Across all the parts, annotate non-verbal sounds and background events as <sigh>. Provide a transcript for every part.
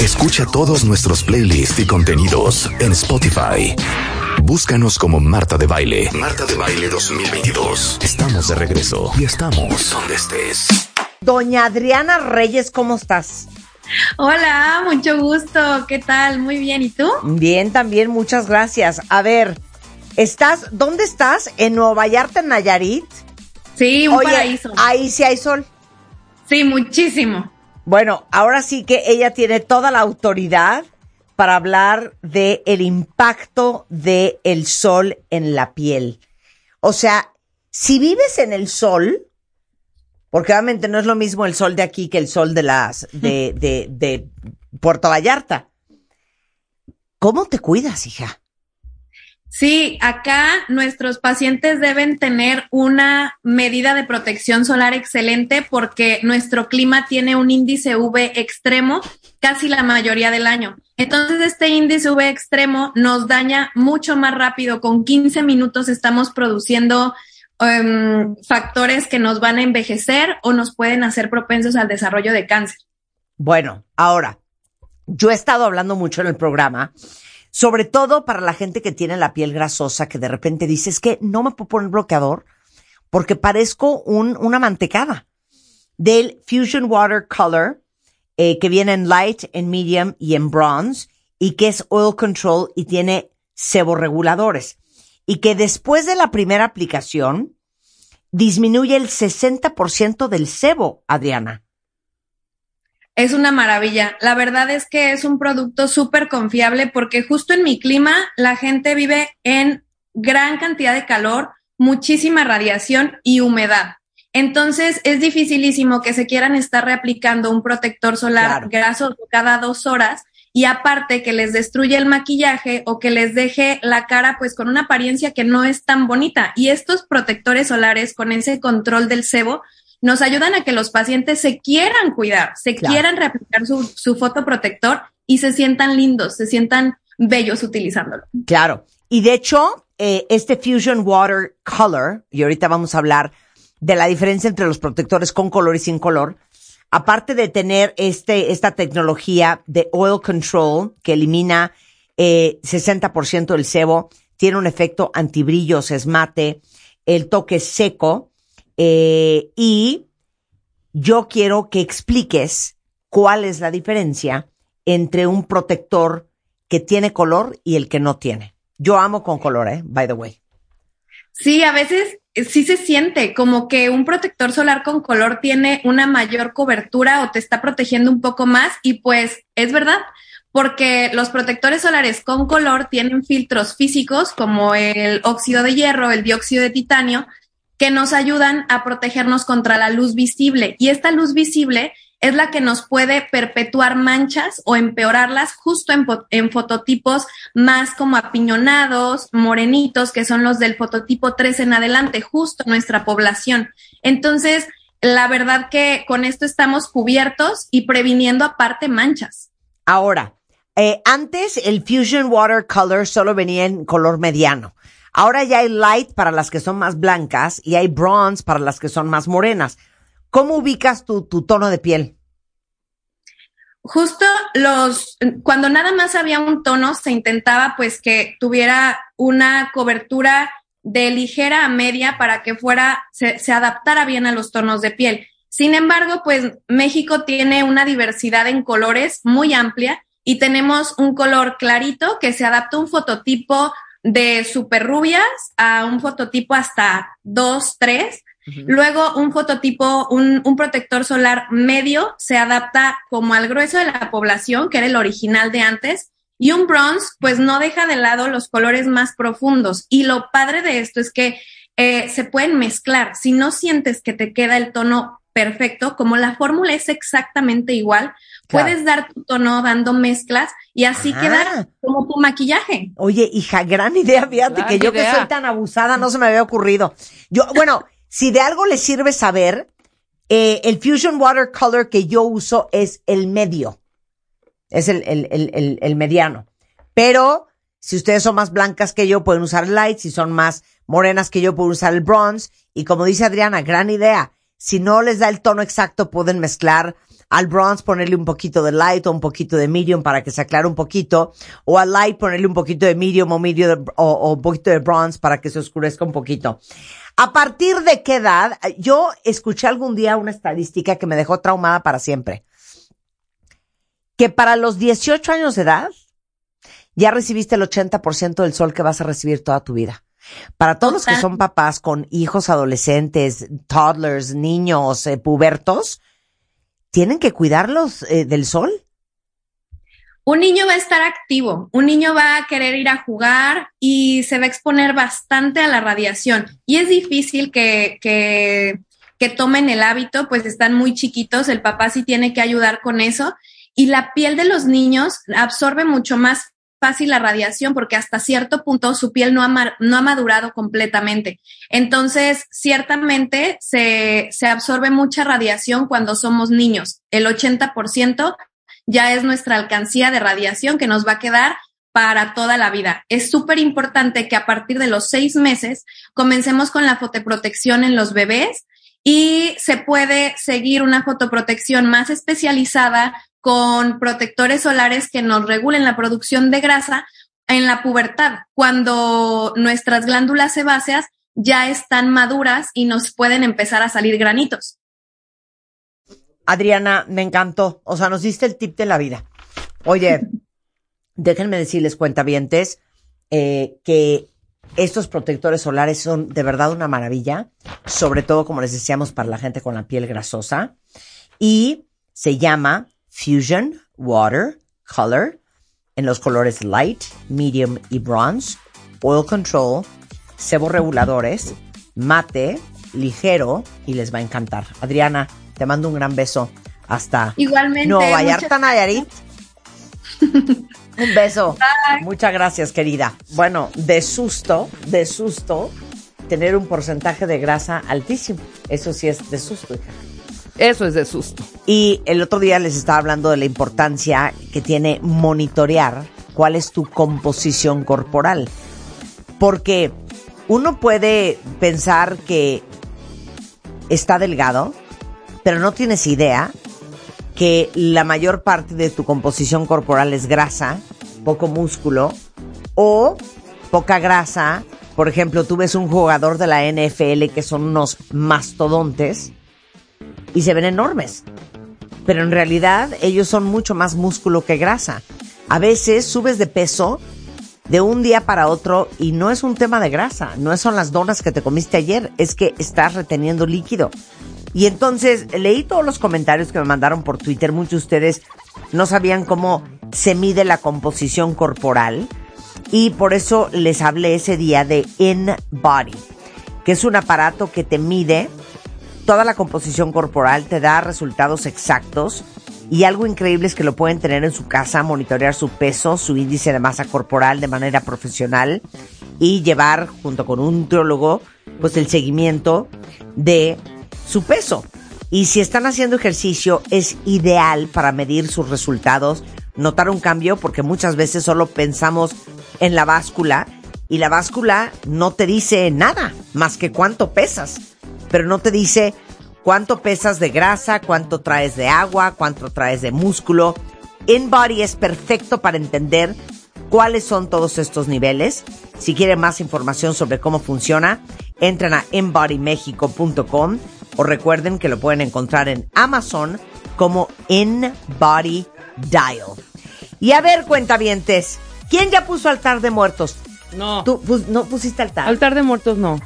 Escucha todos nuestros playlists y contenidos en Spotify. Búscanos como Marta de Baile. Marta de Baile 2022. Estamos de regreso y estamos donde estés. Doña Adriana Reyes, ¿cómo estás? Hola, mucho gusto. ¿Qué tal? Muy bien. ¿Y tú? Bien, también, muchas gracias. A ver, ¿estás, dónde estás? ¿En Nueva Vallarta, en Nayarit? Sí, un paraíso. Ahí sí hay sol. Sí, muchísimo. Bueno, ahora sí que ella tiene toda la autoridad para hablar de el impacto del el sol en la piel. O sea, si vives en el sol, porque obviamente no es lo mismo el sol de aquí que el sol de las de, de, de Puerto Vallarta. ¿Cómo te cuidas, hija? Sí, acá nuestros pacientes deben tener una medida de protección solar excelente porque nuestro clima tiene un índice UV extremo casi la mayoría del año. Entonces, este índice UV extremo nos daña mucho más rápido. Con 15 minutos estamos produciendo um, factores que nos van a envejecer o nos pueden hacer propensos al desarrollo de cáncer. Bueno, ahora, yo he estado hablando mucho en el programa sobre todo para la gente que tiene la piel grasosa, que de repente dice, es que no me puedo poner bloqueador porque parezco un, una mantecada. Del Fusion Water Color, eh, que viene en light, en medium y en bronze, y que es oil control y tiene seborreguladores. Y que después de la primera aplicación, disminuye el 60% del sebo, Adriana. Es una maravilla. La verdad es que es un producto súper confiable porque justo en mi clima la gente vive en gran cantidad de calor, muchísima radiación y humedad. Entonces es dificilísimo que se quieran estar reaplicando un protector solar grasoso cada dos horas y aparte que les destruye el maquillaje o que les deje la cara pues con una apariencia que no es tan bonita. Y estos protectores solares con ese control del sebo nos ayudan a que los pacientes se quieran cuidar, se quieran reaplicar su, su fotoprotector y se sientan lindos, se sientan bellos utilizándolo. Claro. Y de hecho, eh, este Fusion Water Color, y ahorita vamos a hablar de la diferencia entre los protectores con color y sin color, aparte de tener este, esta tecnología de oil control que elimina eh, 60% del sebo, tiene un efecto antibrillo, se esmate, el toque seco, eh, y yo quiero que expliques cuál es la diferencia entre un protector que tiene color y el que no tiene. Yo amo con color, ¿eh? By the way. Sí, a veces eh, sí se siente como que un protector solar con color tiene una mayor cobertura o te está protegiendo un poco más y pues es verdad, porque los protectores solares con color tienen filtros físicos como el óxido de hierro, el dióxido de titanio, que nos ayudan a protegernos contra la luz visible. Y esta luz visible es la que nos puede perpetuar manchas o empeorarlas justo en, fototipos más como apiñonados, morenitos, que son los del fototipo 3 en adelante, justo nuestra población. Entonces, la verdad que con esto estamos cubiertos y previniendo aparte manchas. Ahora, eh, antes el Fusion Watercolor solo venía en color mediano. Ahora ya hay light para las que son más blancas y hay bronze para las que son más morenas. ¿Cómo ubicas tu, tu tono de piel? Justo los, cuando nada más había un tono, se intentaba pues que tuviera una cobertura de ligera a media para que fuera, se, se adaptara bien a los tonos de piel. Sin embargo, pues México tiene una diversidad en colores muy amplia y tenemos un color clarito que se adapta a un fototipo de super rubias a un fototipo hasta 2, 3. Luego un fototipo, un, un, protector solar medio se adapta como al grueso de la población, que era el original de antes. Y un bronze, pues no deja de lado los colores más profundos. Y lo padre de esto es que eh, se pueden mezclar. Si no sientes que te queda el tono perfecto, como la fórmula es exactamente igual, puedes dar tu tono dando mezclas y así queda como tu maquillaje. Oye, hija, gran idea, fíjate que yo que soy tan abusada no se me había ocurrido. Yo, bueno, <laughs> si de algo le sirve saber, eh, el Fusion Watercolor que yo uso es el medio. Es el, el, el, el, mediano. Pero si ustedes son más blancas que yo, pueden usar el light. Si son más morenas que yo, pueden usar el bronze. Y como dice Adriana, gran idea. Si no les da el tono exacto, pueden mezclar al bronze ponerle un poquito de light o un poquito de medium para que se aclare un poquito, o al light ponerle un poquito de medium o, medium o, o un poquito de bronze para que se oscurezca un poquito. ¿A partir de qué edad? Yo escuché algún día una estadística que me dejó traumada para siempre. Que para los 18 años de edad ya recibiste el 80% del sol que vas a recibir toda tu vida. Para todos los que son papás con hijos adolescentes, toddlers, niños, eh, pubertos, tienen que cuidarlos eh, del sol. Un niño va a estar activo, un niño va a querer ir a jugar y se va a exponer bastante a la radiación. Y es difícil que, que, que tomen el hábito, pues están muy chiquitos, el papá sí tiene que ayudar con eso. Y la piel de los niños absorbe mucho más fácil la radiación porque hasta cierto punto su piel no ha, no ha madurado completamente. Entonces, ciertamente se, se absorbe mucha radiación cuando somos niños. El 80% ya es nuestra alcancía de radiación que nos va a quedar para toda la vida. Es súper importante que a partir de los seis meses comencemos con la fotoprotección en los bebés y se puede seguir una fotoprotección más especializada con protectores solares que nos regulen la producción de grasa en la pubertad, cuando nuestras glándulas sebáceas ya están maduras y nos pueden empezar a salir granitos. Adriana, me encantó. O sea, nos diste el tip de la vida. Oye, <laughs> déjenme decirles, cuentavientes, eh, que estos protectores solares son de verdad una maravilla, sobre todo, como les decíamos, para la gente con la piel grasosa. Y se llama Fusion Water Color en los colores Light, Medium y Bronze, Oil Control, sebo reguladores, mate, ligero y les va a encantar. Adriana, te mando un gran beso. Hasta Igualmente. Nueva Vallarta, Nayarit. un beso. Muchas gracias, querida. Bueno, de susto, de susto, tener un porcentaje de grasa altísimo. Eso sí es de susto, hija. Eso es de susto. Y el otro día les estaba hablando de la importancia que tiene monitorear cuál es tu composición corporal. Porque uno puede pensar que está delgado, pero no tienes idea que la mayor parte de tu composición corporal es grasa, poco músculo o poca grasa. Por ejemplo, tú ves un jugador de la NFL que son unos mastodontes y se ven enormes. Pero en realidad ellos son mucho más músculo que grasa. A veces subes de peso de un día para otro y no es un tema de grasa, no son las donas que te comiste ayer, es que estás reteniendo líquido. Y entonces leí todos los comentarios que me mandaron por Twitter, muchos de ustedes no sabían cómo se mide la composición corporal y por eso les hablé ese día de InBody, que es un aparato que te mide toda la composición corporal, te da resultados exactos y algo increíble es que lo pueden tener en su casa, monitorear su peso, su índice de masa corporal de manera profesional y llevar junto con un nutriólogo pues el seguimiento de su peso. Y si están haciendo ejercicio es ideal para medir sus resultados, notar un cambio porque muchas veces solo pensamos en la báscula y la báscula no te dice nada más que cuánto pesas pero no te dice cuánto pesas de grasa, cuánto traes de agua, cuánto traes de músculo. InBody es perfecto para entender cuáles son todos estos niveles. Si quieren más información sobre cómo funciona, entren a inbodymexico.com o recuerden que lo pueden encontrar en Amazon como InBody Dial. Y a ver, cuentavientes, ¿quién ya puso altar de muertos? No. ¿Tú no pusiste altar? Altar de muertos no.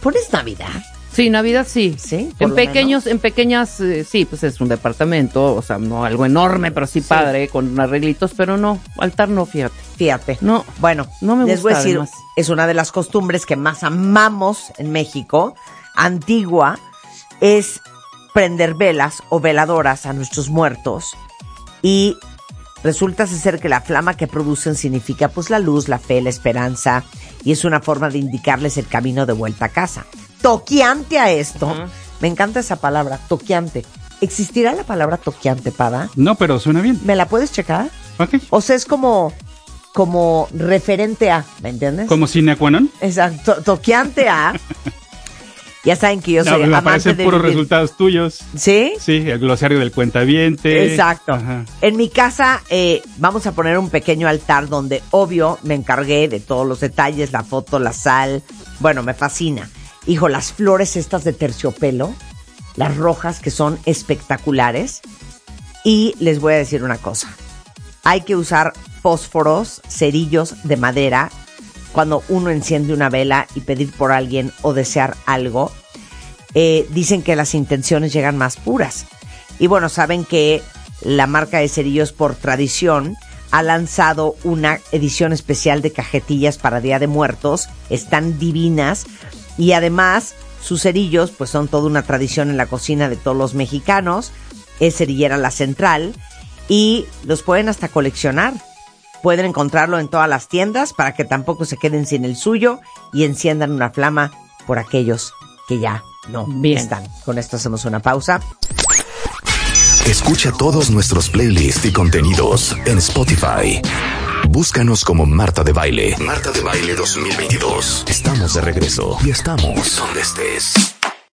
¿Pones Navidad? Sí, Navidad sí. Sí, por En lo pequeños, en pequeñas, eh, sí, pues es un departamento, o sea, no algo enorme, pero sí, padre, con arreglitos, pero no, altar no, fíjate. Fíjate. No, Bueno, no me les voy a gusta, decir, además. es una de las costumbres que más amamos en México, antigua, es prender velas o veladoras a nuestros muertos y resulta ser que la flama que producen significa pues la luz, la fe, la esperanza y es una forma de indicarles el camino de vuelta a casa. Toqueante a esto, me encanta esa palabra, toqueante. ¿Existirá la palabra toqueante, Pada? No, pero suena bien. ¿Me la puedes checar? Ok. O sea, es como, como referente a, ¿me entiendes? Como sine qua non. Exacto, toqueante a. <laughs> Ya saben que yo No, soy me amante de puros vivir- resultados tuyos. ¿Sí? Sí, el glosario del cuentaviente. Exacto. Ajá. En mi casa eh, vamos a poner un pequeño altar donde, obvio, me encargué de todos los detalles, la foto, la sal. Bueno, me fascina. Hijo, las flores estas de terciopelo, las rojas que son espectaculares. Y les voy a decir una cosa. Hay que usar fósforos, cerillos de madera cuando uno enciende una vela y pedir por alguien o desear algo. Eh, dicen que las intenciones llegan más puras. Y bueno, saben que la marca de cerillos por tradición ha lanzado una edición especial de cajetillas para Día de Muertos. Están divinas y además sus cerillos pues son toda una tradición en la cocina de todos los mexicanos. Es cerillera la central y los pueden hasta coleccionar. Pueden encontrarlo en todas las tiendas para que tampoco se queden sin el suyo y enciendan una flama por aquellos que ya no Bien. están. Con esto hacemos una pausa. Escucha todos nuestros playlists y contenidos en Spotify. Búscanos como Marta de Baile. Marta de Baile 2022. Estamos de regreso y estamos donde estés.